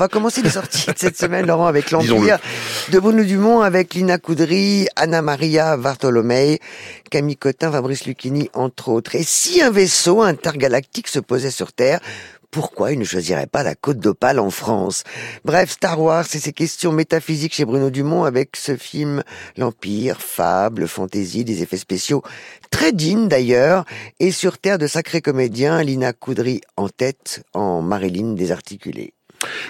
On va commencer les sorties de cette semaine, Laurent, avec l'Empire de Bruno Dumont, avec Lina Coudry, Anna Maria Bartolomei, Camille Cotin, Fabrice Lucchini, entre autres. Et si un vaisseau intergalactique se posait sur Terre, pourquoi il ne choisirait pas la côte d'Opale en France? Bref, Star Wars et ses questions métaphysiques chez Bruno Dumont avec ce film L'Empire, fable, fantaisie, des effets spéciaux très dignes d'ailleurs, et sur Terre de sacrés comédiens, Lina Coudry en tête en Marilyn désarticulée.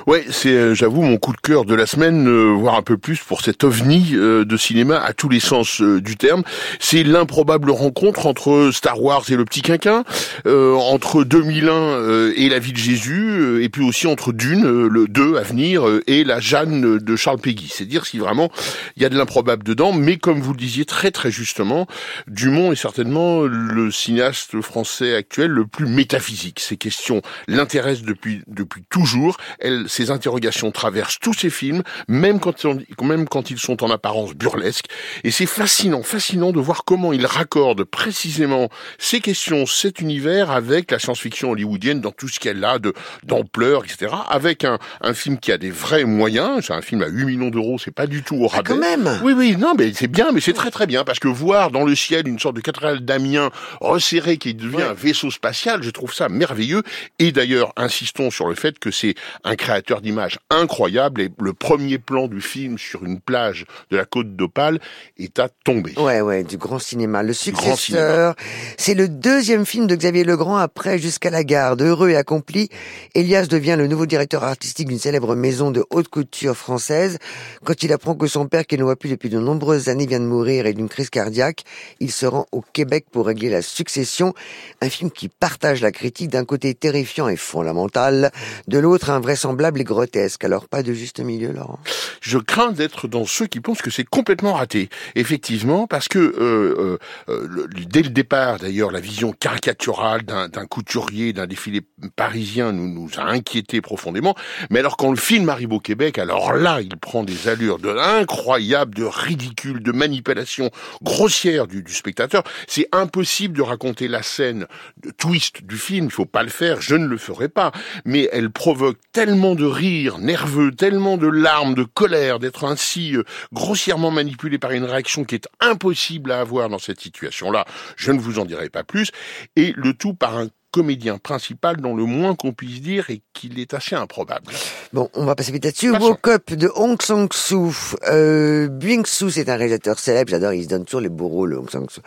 Ouais, c'est, euh, j'avoue, mon coup de cœur de la semaine, euh, voire un peu plus pour cet ovni euh, de cinéma à tous les sens du terme. C'est l'improbable rencontre entre Star Wars et le Petit Quinquin, entre 2001 et La Vie de Jésus, et puis aussi entre Dune, le 2 à venir, et La Jeanne de Charles Peggy. C'est dire si vraiment il y a de l'improbable dedans, mais comme vous le disiez très très justement, Dumont est certainement le cinéaste français actuel le plus métaphysique. Ces questions l'intéressent depuis depuis toujours elle, ces interrogations traversent tous ses films, même quand, même quand ils sont en apparence burlesques. Et c'est fascinant, fascinant de voir comment il raccorde précisément ces questions, cet univers avec la science-fiction hollywoodienne dans tout ce qu'elle a de d'ampleur, etc. Avec un, un film qui a des vrais moyens. C'est un film à 8 millions d'euros, c'est pas du tout au ah, rabais. quand même. Oui, oui, non, mais c'est bien, mais c'est très très bien parce que voir dans le ciel une sorte de cathédrale d'Amiens resserrée qui devient un vaisseau spatial, je trouve ça merveilleux. Et d'ailleurs, insistons sur le fait que c'est un créateur d'images incroyable et le premier plan du film sur une plage de la côte d'Opale est à tomber. Ouais, ouais, du grand cinéma. Le successeur, c'est le deuxième film de Xavier Legrand après Jusqu'à la garde. Heureux et accompli, Elias devient le nouveau directeur artistique d'une célèbre maison de haute couture française. Quand il apprend que son père, qu'il ne voit plus depuis de nombreuses années, vient de mourir et d'une crise cardiaque, il se rend au Québec pour régler la succession. Un film qui partage la critique d'un côté terrifiant et fondamental, de l'autre un vrai invraisemblable et grotesque. Alors pas de juste milieu, Laurent? Je crains d'être dans ceux qui pensent que c'est complètement raté. Effectivement, parce que euh, euh, euh dès le départ, d'ailleurs, la vision caricaturale d'un couturier, d'un défilé parisien nous, a inquiétés profondément. Mais alors quand le film arrive au Québec, alors là, il prend des allures de incroyable, de ridicule, de manipulation grossière du, du spectateur. C'est impossible de raconter la scène de twist du film. Il faut pas le faire. Je ne le ferai pas. Mais elle provoque tellement de rires nerveux, tellement de larmes, de colère, d'être ainsi euh, grossièrement manipulé par une réaction qui est impossible à avoir dans cette situation-là. Je ne vous en dirai pas plus. Et le tout par un comédien principal dont le moins qu'on puisse dire est qu'il est assez improbable. Bon, on va passer vite là-dessus. Woke Up de Hong Sang-soo. Euh, Bing-soo, c'est un réalisateur célèbre, j'adore, il se donne toujours les bourreaux, le Hong Sang-soo.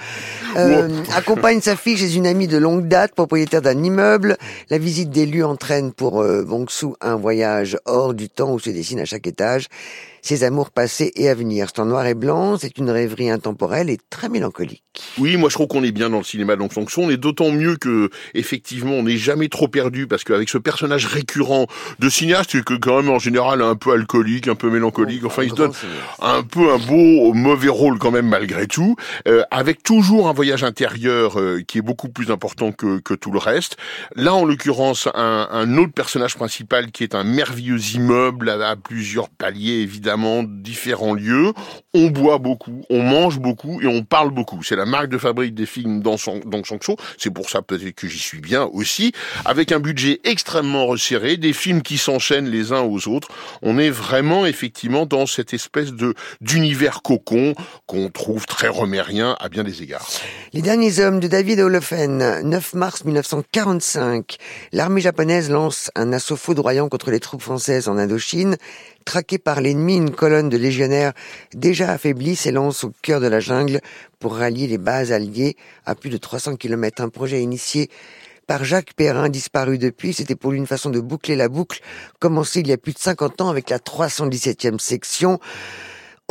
Euh, accompagne sa fille chez une amie de longue date, propriétaire d'un immeuble. La visite des lieux entraîne pour euh, Bong-soo un voyage hors du temps où se dessine à chaque étage ses amours passés et à venir. C'est en noir et blanc, c'est une rêverie intemporelle et très mélancolique. Oui, moi je trouve qu'on est bien dans le cinéma fonction. On est d'autant mieux que, effectivement, on n'est jamais trop perdu parce qu'avec ce personnage récurrent de cinéaste, que quand même en général un peu alcoolique, un peu mélancolique, enfin il se donne un peu un beau mauvais rôle quand même malgré tout, euh, avec toujours un voyage intérieur euh, qui est beaucoup plus important que, que tout le reste. Là, en l'occurrence, un, un autre personnage principal qui est un merveilleux immeuble à, à plusieurs paliers évidemment différents lieux. On boit beaucoup, on mange beaucoup et on parle beaucoup. C'est la marque de fabrique des films dans son dans Show. C'est pour ça peut-être que j'y suis bien aussi. Avec un budget extrêmement resserré, des films qui s'enchaînent les uns aux autres. On est vraiment effectivement dans cette espèce de d'univers cocon qu'on trouve très romérien à bien des égards. Les derniers hommes de David Olofen, 9 mars 1945. L'armée japonaise lance un assaut foudroyant contre les troupes françaises en Indochine. Traqué par l'ennemi, une colonne de légionnaires déjà affaiblie s'élance au cœur de la jungle pour rallier les bases alliées à plus de 300 km. Un projet initié par Jacques Perrin, disparu depuis. C'était pour lui une façon de boucler la boucle, commencée il y a plus de 50 ans avec la 317e section.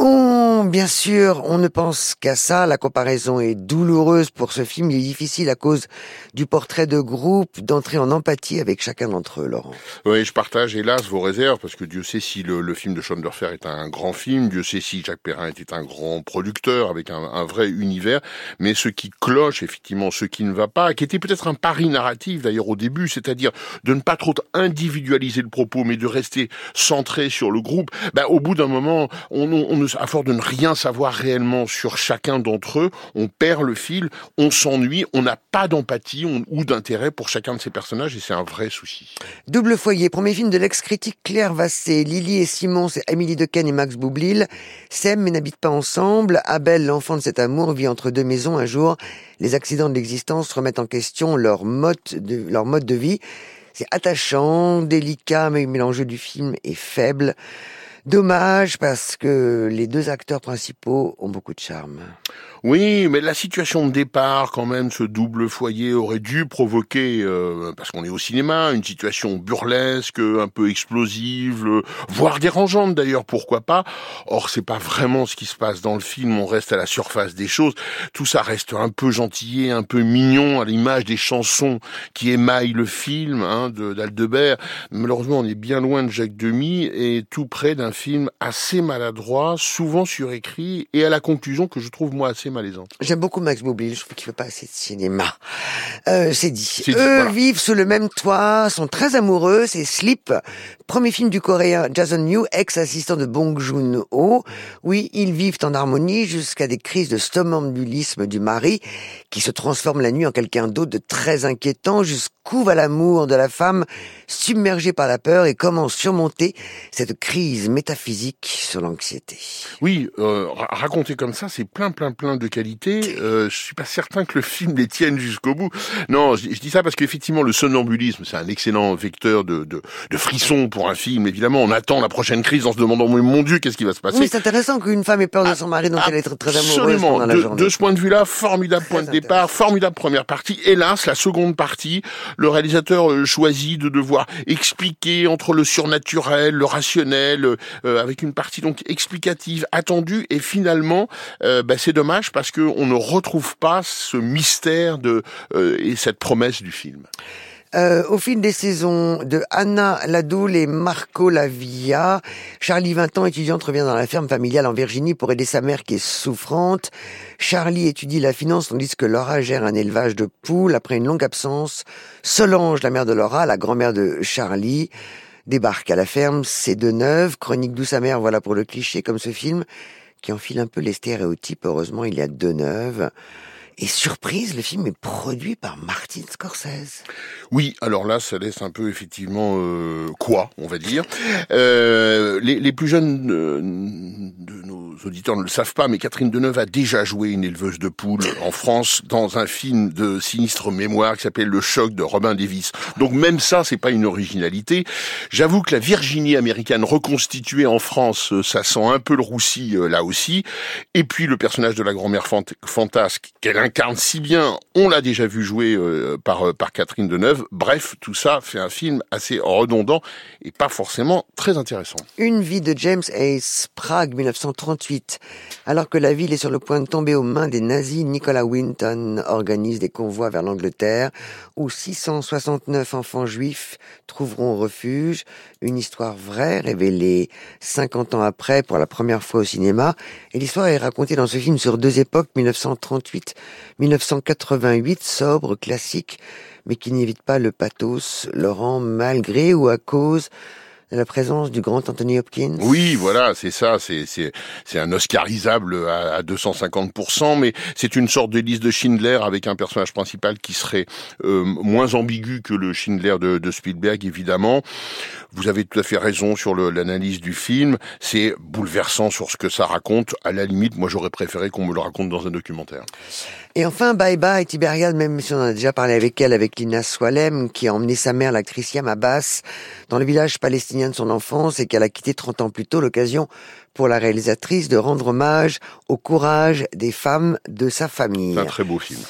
On, bien sûr, on ne pense qu'à ça. La comparaison est douloureuse pour ce film. Il est difficile à cause du portrait de groupe d'entrer en empathie avec chacun d'entre eux, Laurent. Oui, je partage hélas vos réserves parce que Dieu sait si le, film de Schoenberger est un grand film. Dieu sait si Jacques Perrin était un grand producteur avec un, un vrai univers. Mais ce qui cloche, effectivement, ce qui ne va pas, qui était peut-être un pari narratif d'ailleurs au début, c'est-à-dire de ne pas trop individualiser le propos, mais de rester centré sur le groupe. Ben, au bout d'un moment, on, on ne à force de ne rien savoir réellement sur chacun d'entre eux, on perd le fil, on s'ennuie, on n'a pas d'empathie ou d'intérêt pour chacun de ces personnages et c'est un vrai souci. Double foyer, premier film de l'ex-critique Claire Vassé, Lily et Simon, c'est Amélie Dequesne et Max Boublil, s'aiment mais n'habitent pas ensemble. Abel, l'enfant de cet amour, vit entre deux maisons un jour. Les accidents de l'existence remettent en question leur mode de, leur mode de vie. C'est attachant, délicat, mais l'enjeu du film est faible. Dommage parce que les deux acteurs principaux ont beaucoup de charme. Oui, mais la situation de départ, quand même, ce double foyer aurait dû provoquer, euh, parce qu'on est au cinéma, une situation burlesque, un peu explosive, voire dérangeante d'ailleurs, pourquoi pas. Or, c'est pas vraiment ce qui se passe dans le film. On reste à la surface des choses. Tout ça reste un peu gentillé, un peu mignon, à l'image des chansons qui émaillent le film hein, d'Aldebert. Malheureusement, on est bien loin de Jacques Demy et tout près d'un film assez maladroit, souvent surécrit, et à la conclusion que je trouve moi assez malaisante. J'aime beaucoup Max Boublil, je trouve qu'il fait pas assez de cinéma. Euh, c'est dit. Eux vivent sous le même toit, sont très amoureux, c'est Sleep, premier film du coréen Jason New, ex-assistant de Bong Joon-ho. Oui, ils vivent en harmonie jusqu'à des crises de somnambulisme du mari, qui se transforme la nuit en quelqu'un d'autre de très inquiétant, jusqu'où va l'amour de la femme, submergée par la peur, et comment surmonter cette crise métaphysique sur l'anxiété. Oui, euh, raconter comme ça, c'est plein, plein, plein de qualité. Euh, je suis pas certain que le film les tienne jusqu'au bout. Non, je, dis ça parce qu'effectivement, le somnambulisme, c'est un excellent vecteur de, de, de frissons pour un film. Évidemment, on attend la prochaine crise en se demandant, mon Dieu, qu'est-ce qui va se passer? Oui, c'est intéressant qu'une femme ait peur de son mari dont elle est très, très amoureuse pendant la journée. De, ce point de vue-là, formidable point de départ, formidable première partie. Hélas, la seconde partie, le réalisateur euh, choisit de devoir expliquer entre le surnaturel, le rationnel, euh, avec une partie donc explicative attendue, et finalement, euh, bah, c'est dommage parce qu'on ne retrouve pas ce mystère de euh, et cette promesse du film. Euh, au fil des saisons de Anna Ladoul et Marco Lavia, Charlie, 20 ans, étudiante, revient dans la ferme familiale en Virginie pour aider sa mère qui est souffrante. Charlie étudie la finance tandis que Laura gère un élevage de poules. Après une longue absence, Solange, la mère de Laura, la grand-mère de Charlie, débarque à la ferme. C'est de neuf. Chronique douce amère, voilà pour le cliché comme ce film qui enfile un peu les stéréotypes. Heureusement, il y a deux neuves. Et surprise, le film est produit par Martin Scorsese. Oui, alors là, ça laisse un peu effectivement euh, quoi, on va dire. Euh, les, plus jeunes euh, de nos auditeurs ne le savent pas, mais Catherine Deneuve a déjà joué une éleveuse de poules en France dans un film de sinistre mémoire qui s'appelle Le choc de Robin Davis. Donc même ça, c'est pas une originalité. J'avoue que la Virginie américaine reconstituée en France, ça sent un peu le roussi là aussi. Et puis le personnage de la grand-mère fantasque qu'elle incarne si bien, on l'a déjà vu jouer par par Catherine Deneuve Bref, tout ça fait un film assez redondant et pas forcément très intéressant. Une vie de James Ace, Prague 1938. Alors que la ville est sur le point de tomber aux mains des nazis, Nicolas Winton organise des convois vers l'Angleterre où 669 enfants juifs trouveront refuge. Une histoire vraie révélée 50 ans après pour la première fois au cinéma. Et l'histoire est racontée dans ce film sur deux époques, 1938-1988, sobre, classique mais qui n'évite pas le pathos, Laurent, malgré ou à cause la présence du grand Anthony Hopkins. Oui, voilà, c'est ça, c'est c'est c'est un Oscarisable à, à 250%, mais c'est une sorte de liste de Schindler avec un personnage principal qui serait euh, moins ambigu que le Schindler de, de, Spielberg, évidemment. Vous avez tout à fait raison sur l'analyse du film. C'est bouleversant sur ce que ça raconte. À la limite, moi, j'aurais préféré qu'on me le raconte dans un documentaire. Et enfin, Bye Bye Tibériade, même si on a déjà parlé avec elle, avec Lina Swalem, qui a emmené sa mère, l'actrice Yam Abbas, dans le village de son enfance et qu'elle a quitté 30 ans plus tôt, l'occasion pour la réalisatrice de rendre hommage au courage des femmes de sa famille. C'est un très beau film.